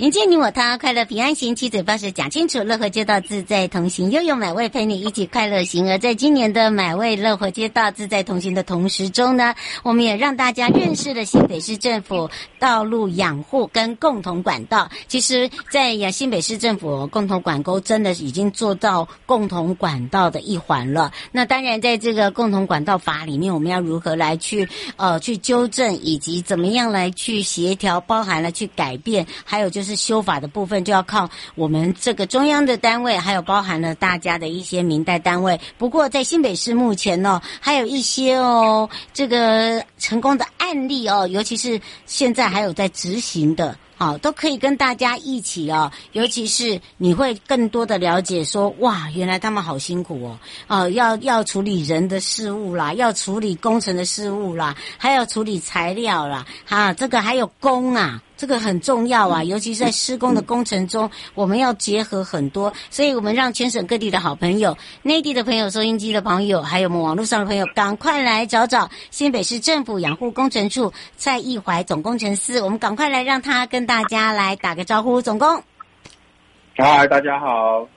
迎接你我他，快乐平安行，七嘴八舌讲清楚，乐活街道自在同行，又有买味陪你一起快乐行。而在今年的买味乐活街道自在同行的同时中呢，我们也让大家认识了新北市政府道路养护跟共同管道。其实，在呀新北市政府共同管沟真的已经做到共同管道的一环了。那当然，在这个共同管道法里面，我们要如何来去呃去纠正，以及怎么样来去协调，包含了去改变，还有就是。是修法的部分，就要靠我们这个中央的单位，还有包含了大家的一些民代单位。不过，在新北市目前呢，还有一些哦，这个成功的案例哦，尤其是现在还有在执行的。好，都可以跟大家一起哦，尤其是你会更多的了解说，哇，原来他们好辛苦哦，哦，要要处理人的事务啦，要处理工程的事务啦，还要处理材料啦，哈，这个还有工啊，这个很重要啊，尤其是在施工的工程中，我们要结合很多，所以我们让全省各地的好朋友、内地的朋友、收音机的朋友，还有我们网络上的朋友，赶快来找找新北市政府养护工程处蔡义怀总工程师，我们赶快来让他跟。大家来打个招呼，总工。嗨，大家好。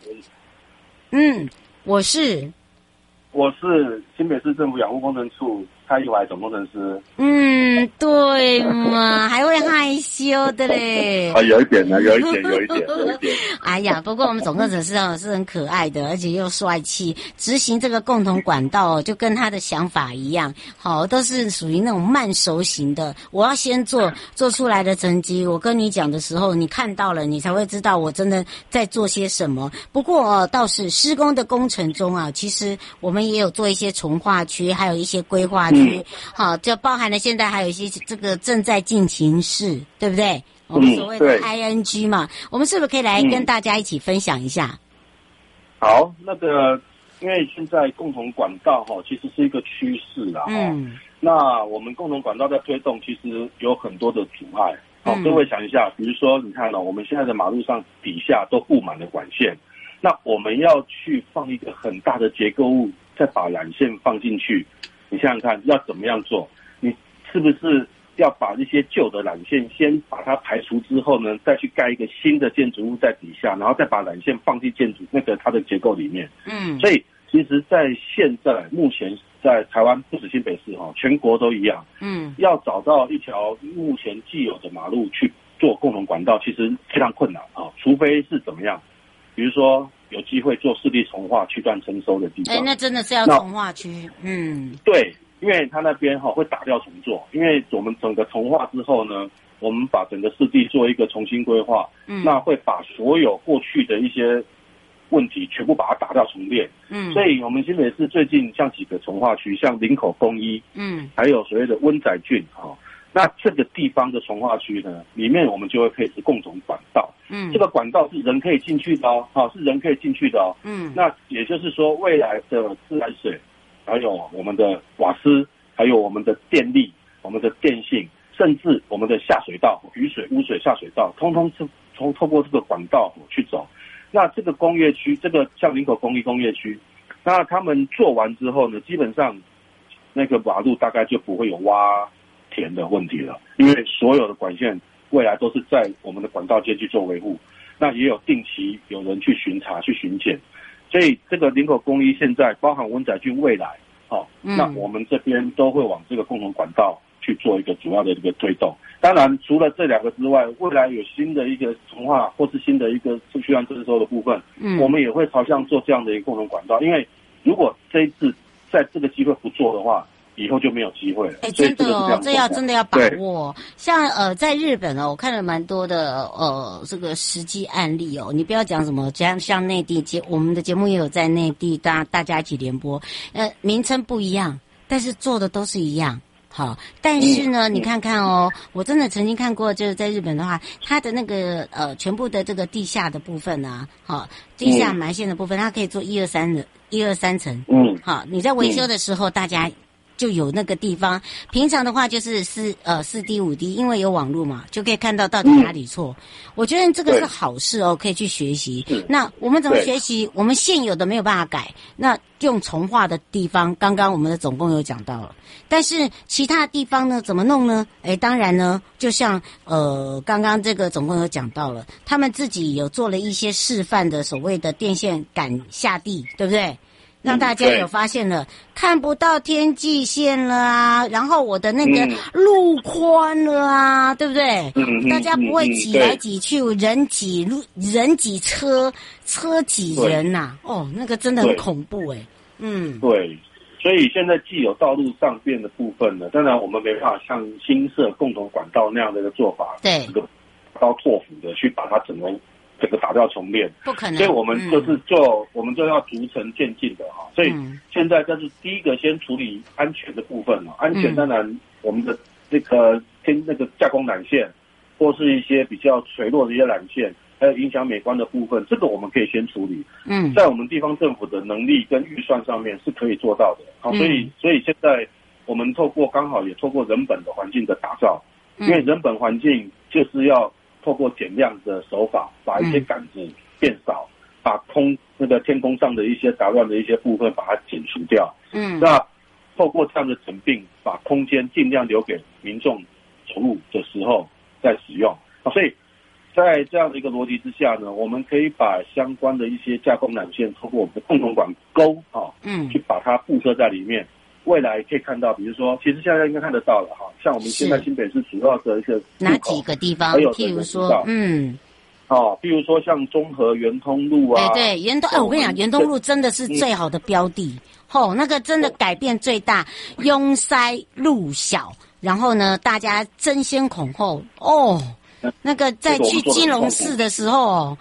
嗯，我是，我是新北市政府养护工程处。蔡义怀总工程师，嗯，对嘛，还会害羞的嘞。啊，有一点呢，有一点，有一点，有一点。哎呀，不过我们总工程师哦是很可爱的，而且又帅气。执行这个共同管道，就跟他的想法一样，好，都是属于那种慢熟型的。我要先做，做出来的成绩，我跟你讲的时候，你看到了，你才会知道我真的在做些什么。不过哦，倒是施工的工程中啊，其实我们也有做一些从化区，还有一些规划。嗯，好，就包含了现在还有一些这个正在进行式，对不对？我们所谓的 ING 嘛，我们是不是可以来跟大家一起分享一下？嗯、好，那个因为现在共同管道哈，其实是一个趋势啦。嗯，那我们共同管道在推动，其实有很多的阻碍。好，各位想一下，比如说你看呢，我们现在的马路上底下都布满了管线，那我们要去放一个很大的结构物，再把缆线放进去。你想想看，要怎么样做？你是不是要把一些旧的缆线先把它排除之后呢，再去盖一个新的建筑物在底下，然后再把缆线放进建筑那个它的结构里面？嗯，所以其实，在现在目前在台湾不止新北市哈，全国都一样。嗯，要找到一条目前既有的马路去做共同管道，其实非常困难啊，除非是怎么样，比如说。有机会做市地重化区段征收的地方，哎，那真的是要重化区，嗯，对，因为他那边哈会打掉重做，因为我们整个重化之后呢，我们把整个市地做一个重新规划，嗯，那会把所有过去的一些问题全部把它打掉重练，嗯，所以我们新北市最近像几个重化区，像林口公一，嗯，还有所谓的温仔郡哈。那这个地方的从化区呢，里面我们就会配置共同管道。嗯，这个管道是人可以进去的哦，好，是人可以进去的哦。嗯，那也就是说，未来的自来水，还有我们的瓦斯，还有我们的电力、我们的电信，甚至我们的下水道、雨水、污水下水道，通通是从透过这个管道去走。那这个工业区，这个像林口工艺工业区，那他们做完之后呢，基本上。那个马路大概就不会有挖填的问题了，因为所有的管线未来都是在我们的管道间去做维护，那也有定期有人去巡查去巡检，所以这个林口工艺现在包含温仔郡未来，好、哦，那我们这边都会往这个共同管道去做一个主要的一个推动。当然，除了这两个之外，未来有新的一个从化或是新的一个需要征收的部分，嗯，我们也会朝向做这样的一个共同管道。因为如果这一次在这个机会不做的话，以后就没有机会了。哎，真的哦，这，这要真的要把握。像呃，在日本哦，我看了蛮多的呃这个实际案例哦。你不要讲什么，像像内地节，我们的节目也有在内地，大大家一起联播。呃，名称不一样，但是做的都是一样。好，但是呢，你看看哦，我真的曾经看过，就是在日本的话，它的那个呃，全部的这个地下的部分啊，好，地下埋线的部分，它可以做一二三的，一二三层。嗯，好，你在维修的时候，大家。就有那个地方，平常的话就是四呃四 D 五 D，因为有网络嘛，就可以看到到底哪里错。嗯、我觉得这个是好事哦，可以去学习。那我们怎么学习？我们现有的没有办法改，那用重画的地方，刚刚我们的总共有讲到了。但是其他地方呢，怎么弄呢？诶，当然呢，就像呃刚刚这个总共有讲到了，他们自己有做了一些示范的所谓的电线杆下地，对不对？让大家有发现了，看不到天际线了啊，然后我的那个路宽了啊，对不对？大家不会挤来挤去，人挤路，人挤车，车挤人呐。哦，那个真的很恐怖哎。嗯，对，所以现在既有道路上变的部分呢，当然我们没办法像新设共同管道那样的一个做法，对，这个刀拓幅的去把它整容。这个打掉重练，不可能。所以我们就是做，嗯、我们就要逐层渐进的哈。所以现在这是第一个，先处理安全的部分嘛。安全当然，我们的这个跟那个架空缆线，或是一些比较垂落的一些缆线，还有影响美观的部分，这个我们可以先处理。嗯，在我们地方政府的能力跟预算上面是可以做到的。好，所以所以现在我们透过刚好也透过人本的环境的打造，因为人本环境就是要。透过减量的手法，把一些杆子变少，嗯、把空那个天空上的一些杂乱的一些部分把它剪除掉。嗯，那透过这样的整并，把空间尽量留给民众走路的时候再使用。啊，所以在这样的一个逻辑之下呢，我们可以把相关的一些架空缆线，透过我们的共同管沟啊，嗯，去把它布设在里面。未来可以看到，比如说，其实现在应该看得到了哈，像我们现在新北市主要的一个哪几个地方？譬如说，嗯，哦，譬如说像中和圆通路啊，对对，圆通，哎，我跟你讲，圆通路真的是最好的标的，吼，那个真的改变最大，拥塞路小，然后呢，大家争先恐后，哦，那个在去金融市的时候，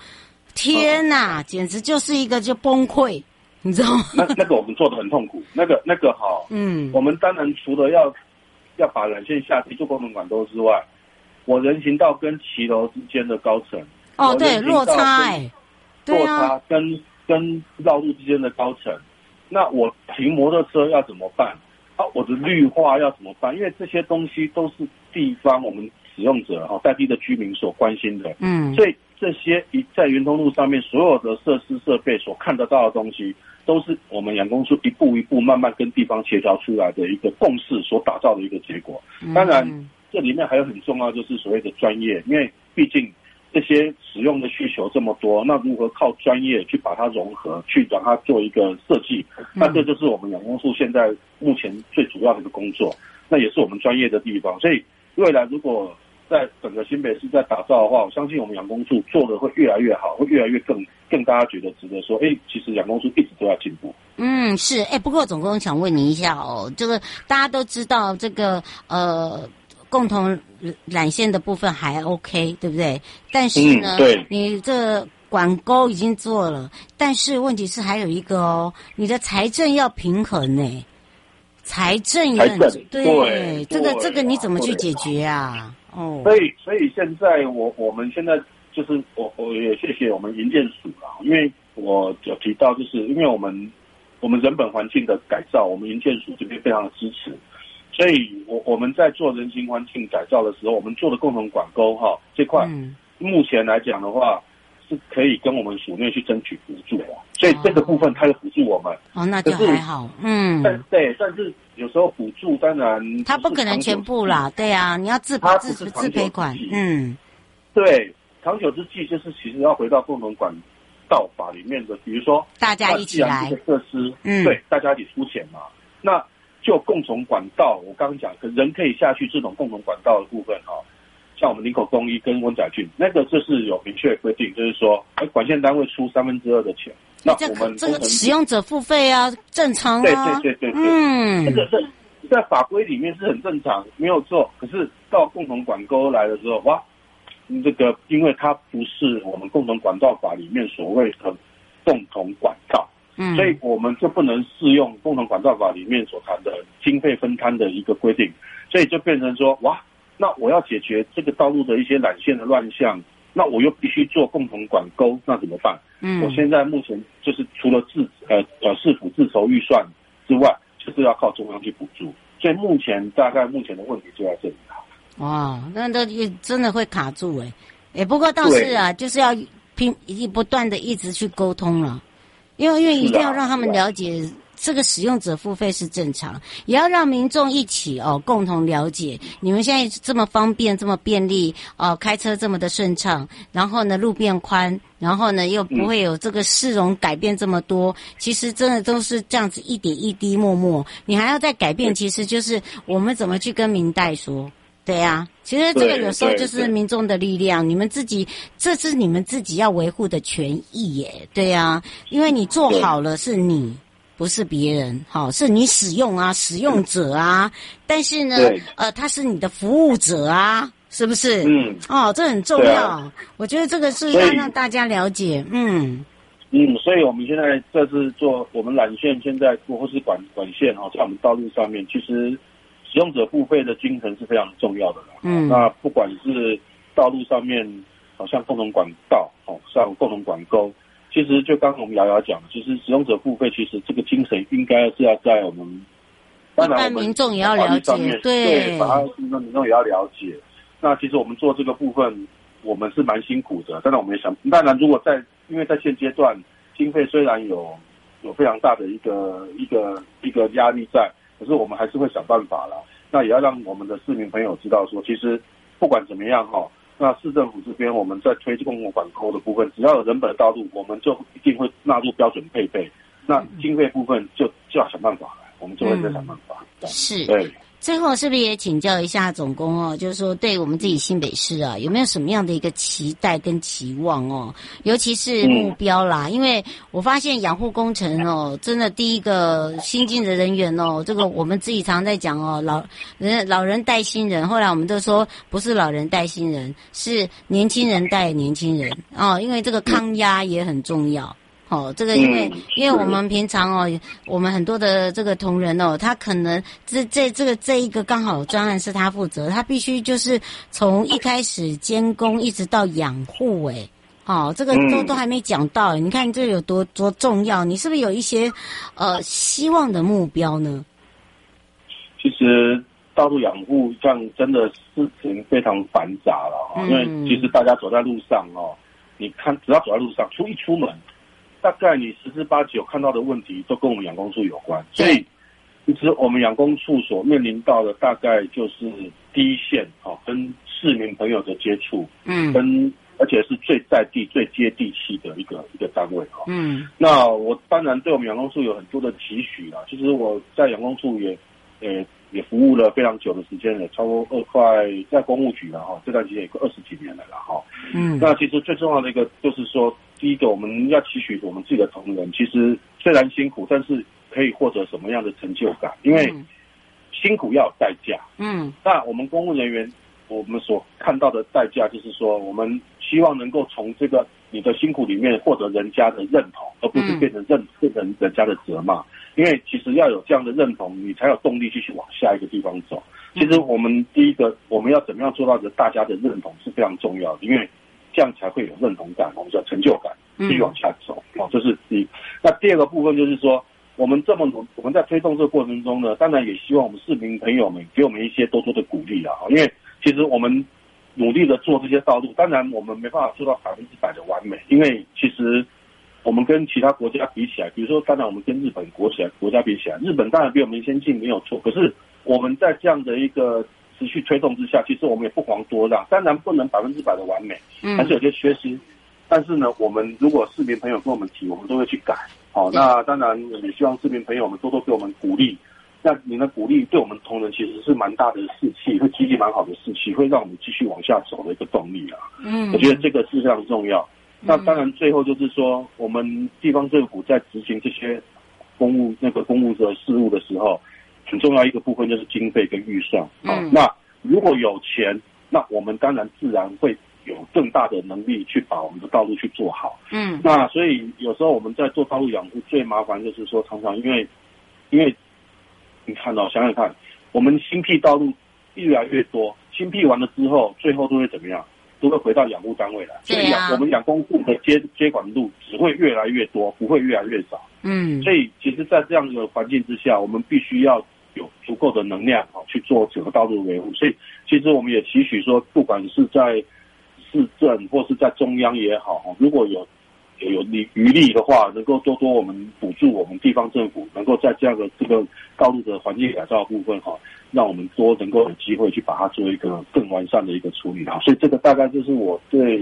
天哪，简直就是一个就崩溃。你知道吗？那那个我们做的很痛苦，那个那个好，嗯，我们当然除了要要把缆线下去做功能管道之外，我人行道跟骑楼之间的高层，哦对，落差哎，落差跟跟绕路之间的高层，那我停摩托车要怎么办？啊，我的绿化要怎么办？因为这些东西都是地方我们使用者哈，在地的居民所关心的，嗯，所以这些一在圆通路上面所有的设施设备所看得到的东西。都是我们养工处一步一步慢慢跟地方协调出来的一个共识所打造的一个结果。当然，这里面还有很重要就是所谓的专业，因为毕竟这些使用的需求这么多，那如何靠专业去把它融合，去让它做一个设计，那这就是我们养工处现在目前最主要的一个工作，那也是我们专业的地方。所以未来如果在整个新北市在打造的话，我相信我们养工处做的会越来越好，会越来越更更大家觉得值得说，哎、欸，其实养工处一直都在进步。嗯，是，哎、欸，不过总共想问你一下哦，这个大家都知道这个呃共同缆线的部分还 OK，对不对？但是呢，嗯、对你这管沟已经做了，但是问题是还有一个哦，你的财政要平衡呢，财政也很对，这个这个你怎么去解决啊？哦，所以所以现在我我们现在就是我我也谢谢我们营建署啊，因为我有提到，就是因为我们我们人本环境的改造，我们营建署这边非常的支持，所以我我们在做人行环境改造的时候，我们做的共同管沟哈这块，目前来讲的话是可以跟我们署内去争取补助的，所以这个部分他就补助我们。哦，那就还好，嗯。但对，但是有时候补助当然他不可能全部啦，对啊，你要自赔自自赔款，嗯，对，长久之计就是其实要回到共同管道法里面的，比如说大家一起来设施，嗯，对，大家一起出钱嘛。那就共同管道，我刚刚讲，可人可以下去这种共同管道的部分哈。像我们林口公医跟温仔俊，那个就是有明确的规定，就是说，哎，管线单位出三分之二的钱，那我们这个使用者付费啊，正常啊，对对对对对，嗯，这个是在法规里面是很正常，没有错。可是到共同管沟来的时候，哇，这个因为它不是我们共同管道法里面所谓的共同管道，嗯，所以我们就不能适用共同管道法里面所谈的经费分摊的一个规定，所以就变成说，哇。那我要解决这个道路的一些缆线的乱象，那我又必须做共同管沟，那怎么办？嗯，我现在目前就是除了自呃呃市府自筹预算之外，就是要靠中央去补助，所以目前大概目前的问题就在这里了。哇，那那真的会卡住哎，哎，不过倒是啊，就是要拼，不断的一直去沟通了，因为因为一定要让他们了解。这个使用者付费是正常，也要让民众一起哦共同了解。你们现在这么方便，这么便利哦，开车这么的顺畅，然后呢路变宽，然后呢又不会有这个市容改变这么多。其实真的都是这样子一点一滴默默，你还要再改变，其实就是我们怎么去跟民代说，对呀。其实这个有时候就是民众的力量，你们自己这是你们自己要维护的权益耶，对呀，因为你做好了是你。不是别人，好，是你使用啊，使用者啊。但是呢，呃，他是你的服务者啊，是不是？嗯，哦，这很重要。啊、我觉得这个是要让大家了解。嗯嗯，所以我们现在这是做我们缆线，现在或是管管线哈，在我们道路上面，其实使用者付费的精神是非常重要的。嗯，那不管是道路上面，好像共同管道，好像共同管沟。其实就刚刚我们瑶瑶讲，其实使用者付费，其实这个精神应该是要在我们，当然我们民众也要了解，对，把它民众民众也要了解。那其实我们做这个部分，我们是蛮辛苦的。当然我们也想，当然如果在，因为在现阶段经费虽然有有非常大的一个一个一个压力在，可是我们还是会想办法了。那也要让我们的市民朋友知道说，其实不管怎么样哈。那市政府这边，我们在推共同管沟的部分，只要有人本道路，我们就一定会纳入标准配备。那经费部分就就要想办法了，我们就会再想办法。嗯、是，对。最后是不是也请教一下总工哦？就是说，对我们自己新北市啊，有没有什么样的一个期待跟期望哦？尤其是目标啦，嗯、因为我发现养护工程哦，真的第一个新进的人员哦，这个我们自己常常在讲哦，老人老人带新人，后来我们都说不是老人带新人，是年轻人带年轻人哦，因为这个抗压也很重要。哦，这个因为、嗯、因为我们平常哦，我们很多的这个同仁哦，他可能这这这个这一个刚好专案是他负责，他必须就是从一开始监工一直到养护，哎，哦，这个都都还没讲到，你看这有多多重要？你是不是有一些呃希望的目标呢？其实道路养护这样真的事情非常繁杂了，因为其实大家走在路上哦，你看只要走在路上，出一出门。大概你十之八九看到的问题都跟我们养工处有关，所以其实我们养工处所面临到的大概就是第一线哈，跟市民朋友的接触，嗯，跟而且是最在地、最接地气的一个一个单位哈，嗯，那我当然对我们养工处有很多的期许啦。其实我在养工处也，呃，也服务了非常久的时间了，超过二快在公务局了哈，这段时间也快二十几年了了哈，嗯，那其实最重要的一个就是说。第一个，我们要期许我们自己的同仁，其实虽然辛苦，但是可以获得什么样的成就感？因为辛苦要有代价。嗯，那我们公务人员，我们所看到的代价就是说，我们希望能够从这个你的辛苦里面获得人家的认同，而不是变成认变成人家的责骂。因为其实要有这样的认同，你才有动力继续往下一个地方走。其实我们第一个，我们要怎么样做到的大家的认同是非常重要的，因为。这样才会有认同感，我们叫成就感，继续往下走。好、这是第一。那第二个部分就是说，我们这么努，我们在推动这个过程中呢，当然也希望我们市民朋友们给我们一些多多的鼓励啊。因为其实我们努力的做这些道路。当然，我们没办法做到百分之百的完美，因为其实我们跟其他国家比起来，比如说，当然我们跟日本国起来国家比起来，日本当然比我们先进，没有错。可是我们在这样的一个持续推动之下，其实我们也不遑多让。当然不能百分之百的完美，还是有些缺失。但是呢，我们如果市民朋友跟我们提，我们都会去改。好，那当然也希望市民朋友们多多给我们鼓励。那您的鼓励对我们同仁其实是蛮大的士气，会激励蛮好的士气，会让我们继续往下走的一个动力啊。嗯，我觉得这个是非常重要。那当然最后就是说，我们地方政府在执行这些公务那个公务的事务的时候，很重要一个部分就是经费跟预算。嗯，那如果有钱，那我们当然自然会有更大的能力去把我们的道路去做好。嗯，那所以有时候我们在做道路养护最麻烦就是说，常常因为因为。你看到，想想看，我们新辟道路越来越多，新辟完了之后，最后都会怎么样？都会回到养护单位来。所以养我们养工户的接接管路只会越来越多，不会越来越少。嗯。所以，其实，在这样的环境之下，我们必须要有足够的能量啊，去做整个道路维护。所以，其实我们也期许说，不管是在市政或是在中央也好，如果有。有力余力的话，能够多多我们补助我们地方政府，能够在这样的这个道路的环境改造部分哈，让我们多能够有机会去把它做一个更完善的一个处理啊。所以这个大概就是我对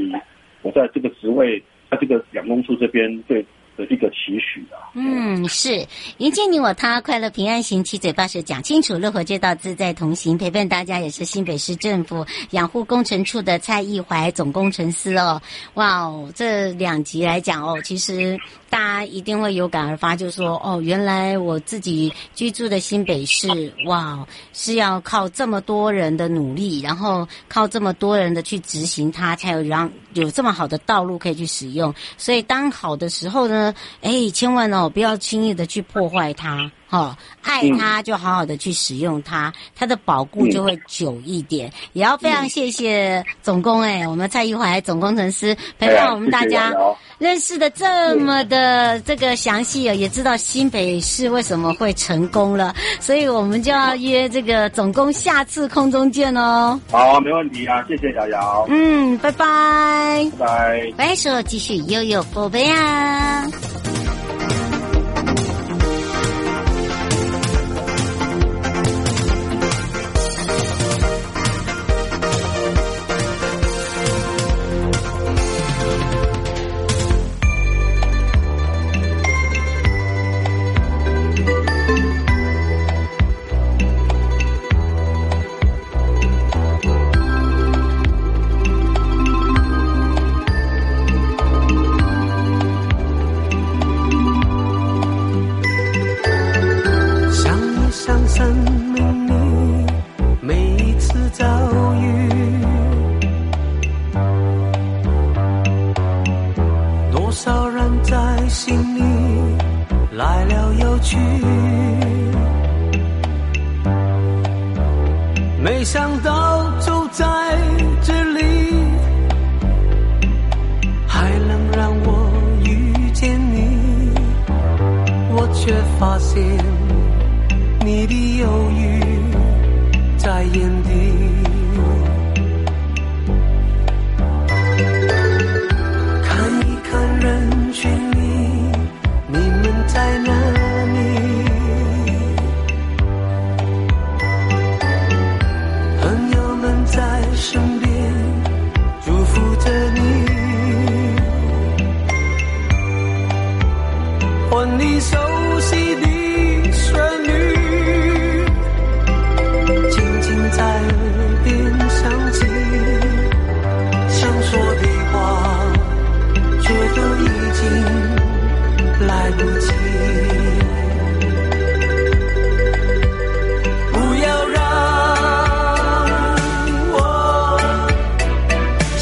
我在这个职位，在这个两公处这边对。的一个期许啊，嗯，是迎接你我他，快乐平安行，七嘴八舌讲清楚，乐活街道自在同行，陪伴大家也是新北市政府养护工程处的蔡义怀总工程师哦，哇哦，这两集来讲哦，其实大家一定会有感而发，就说哦，原来我自己居住的新北市，哇，是要靠这么多人的努力，然后靠这么多人的去执行它，才有让有这么好的道路可以去使用，所以当好的时候呢。哎，千万哦，不要轻易的去破坏它，哦，爱它就好好的去使用它，它的保固就会久一点。嗯、也要非常谢谢总工哎，我们蔡一怀总工程师陪伴我们大家认识的这么的这个详细啊，也知道新北市为什么会成功了，所以我们就要约这个总工下次空中见哦。好，没问题啊，谢谢瑶瑶。嗯，拜拜。拜拜。白说继续悠悠宝贝啊。fasil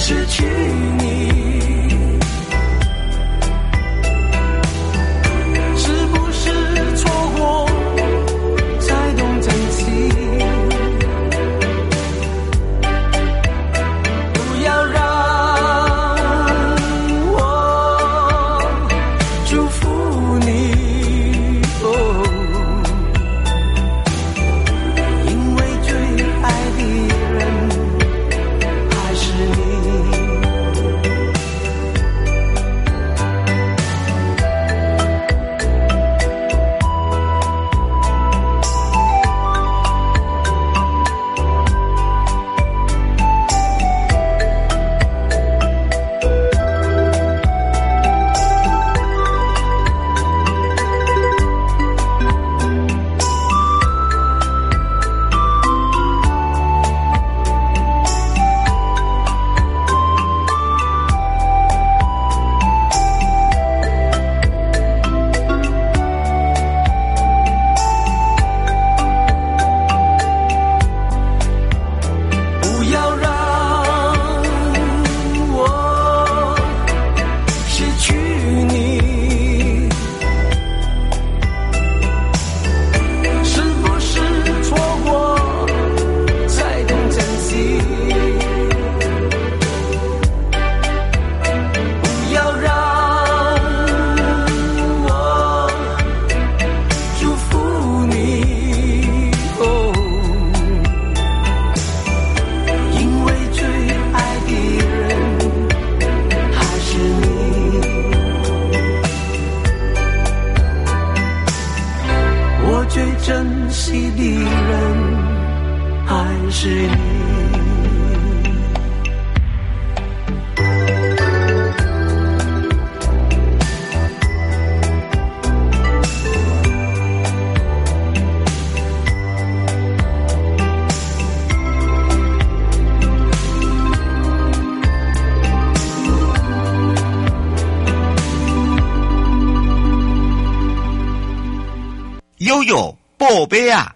失去。宝贝啊！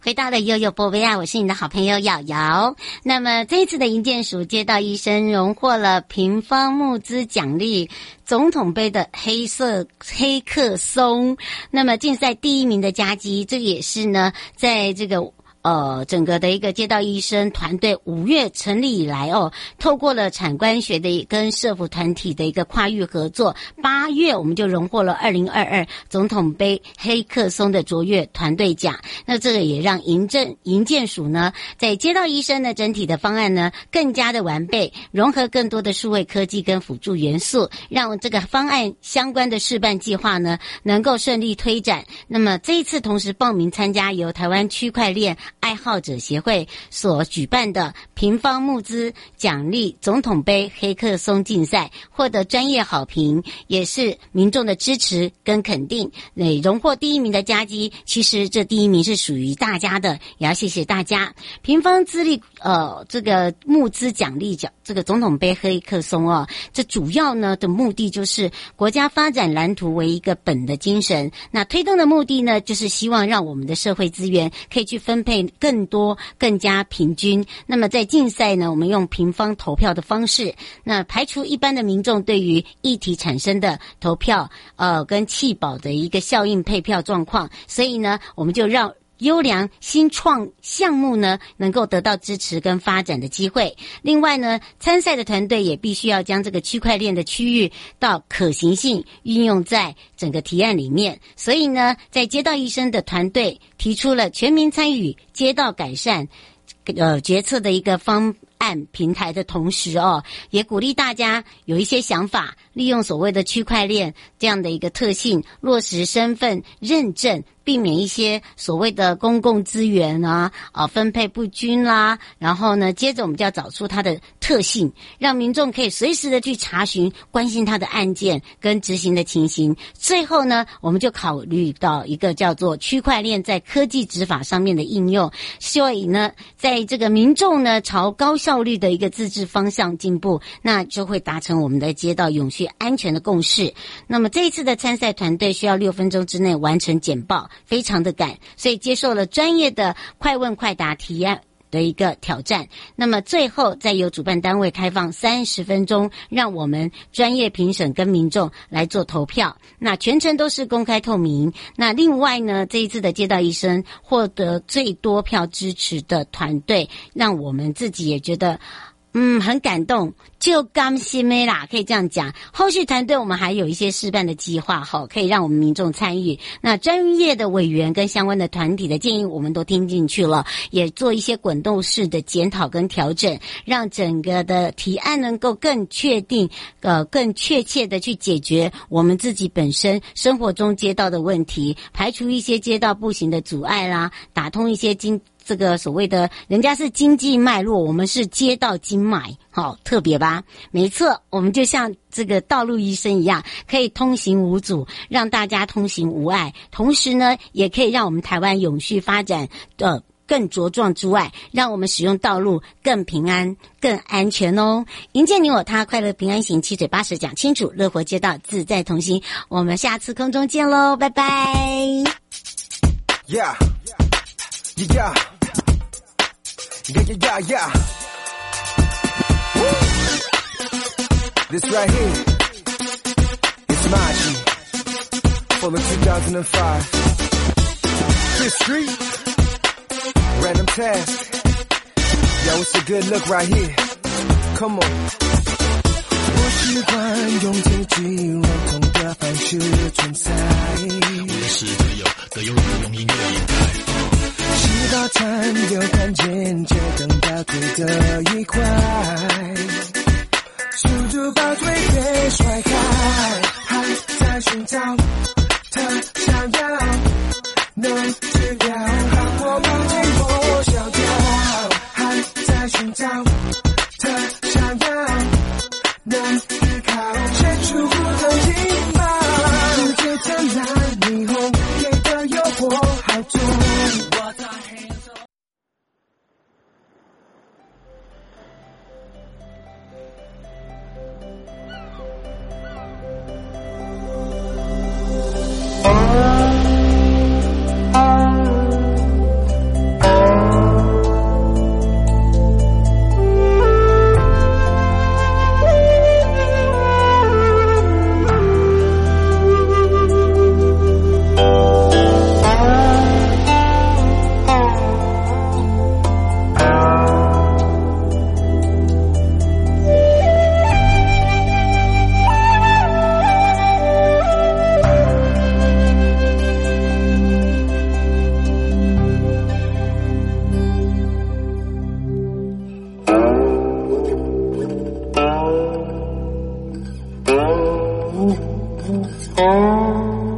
回到了悠悠宝贝啊，我是你的好朋友瑶瑶。那么这一次的银建署街道医生荣获了平方募资奖励总统杯的黑色黑客松。那么竞赛第一名的佳绩，这个也是呢，在这个。呃，整个的一个街道医生团队五月成立以来哦，透过了产官学的跟社福团体的一个跨域合作，八月我们就荣获了二零二二总统杯黑客松的卓越团队奖。那这个也让营政营建署呢，在街道医生的整体的方案呢更加的完备，融合更多的数位科技跟辅助元素，让这个方案相关的试办计划呢能够顺利推展。那么这一次同时报名参加由台湾区块链。爱好者协会所举办的平方募资奖励总统杯黑客松竞赛，获得专业好评，也是民众的支持跟肯定。那荣获第一名的佳绩，其实这第一名是属于大家的，也要谢谢大家。平方资历呃，这个募资奖励奖，这个总统杯黑客松哦，这主要呢的目的就是国家发展蓝图为一个本的精神，那推动的目的呢，就是希望让我们的社会资源可以去分配。更多、更加平均。那么在竞赛呢，我们用平方投票的方式，那排除一般的民众对于议题产生的投票，呃，跟弃保的一个效应配票状况。所以呢，我们就让。优良新创项目呢，能够得到支持跟发展的机会。另外呢，参赛的团队也必须要将这个区块链的区域到可行性运用在整个提案里面。所以呢，在街道医生的团队提出了全民参与街道改善呃决策的一个方案平台的同时哦，也鼓励大家有一些想法，利用所谓的区块链这样的一个特性，落实身份认证。避免一些所谓的公共资源啊啊分配不均啦，然后呢，接着我们就要找出它的特性，让民众可以随时的去查询、关心它的案件跟执行的情形。最后呢，我们就考虑到一个叫做区块链在科技执法上面的应用。所以呢，在这个民众呢朝高效效率的一个自治方向进步，那就会达成我们的街道永续安全的共识。那么这一次的参赛团队需要六分钟之内完成简报。非常的赶，所以接受了专业的快问快答提案的一个挑战。那么最后再由主办单位开放三十分钟，让我们专业评审跟民众来做投票。那全程都是公开透明。那另外呢，这一次的街道医生获得最多票支持的团队，让我们自己也觉得。嗯，很感动，就刚心没啦，可以这样讲。后续团队我们还有一些示范的计划，哈，可以让我们民众参与。那专业的委员跟相关的团体的建议，我们都听进去了，也做一些滚动式的检讨跟调整，让整个的提案能够更确定，呃，更确切的去解决我们自己本身生活中街道的问题，排除一些街道步行的阻碍啦，打通一些经。这个所谓的，人家是经济脉络，我们是街道经脉，好特别吧？没错，我们就像这个道路医生一样，可以通行无阻，让大家通行无碍，同时呢，也可以让我们台湾永续发展的更茁壮之外，让我们使用道路更平安、更安全哦。迎接你我他，快乐平安行，七嘴八舌讲清楚，乐活街道自在同行。我们下次空中见喽，拜拜。Yeah, yeah, yeah, yeah, yeah. Woo. This right here is Machi for the 2005. Fifth Street, random task. Yo, it's a good look right here. Come on. 我喜欢用最具文风的方式存在。我也是个有个有用音乐电台。吃饱餐又看见街灯到最的一块速度把对别甩开还在寻找他想要能治疗，把我忘记我想要还在寻找他想要能依靠却触不到哦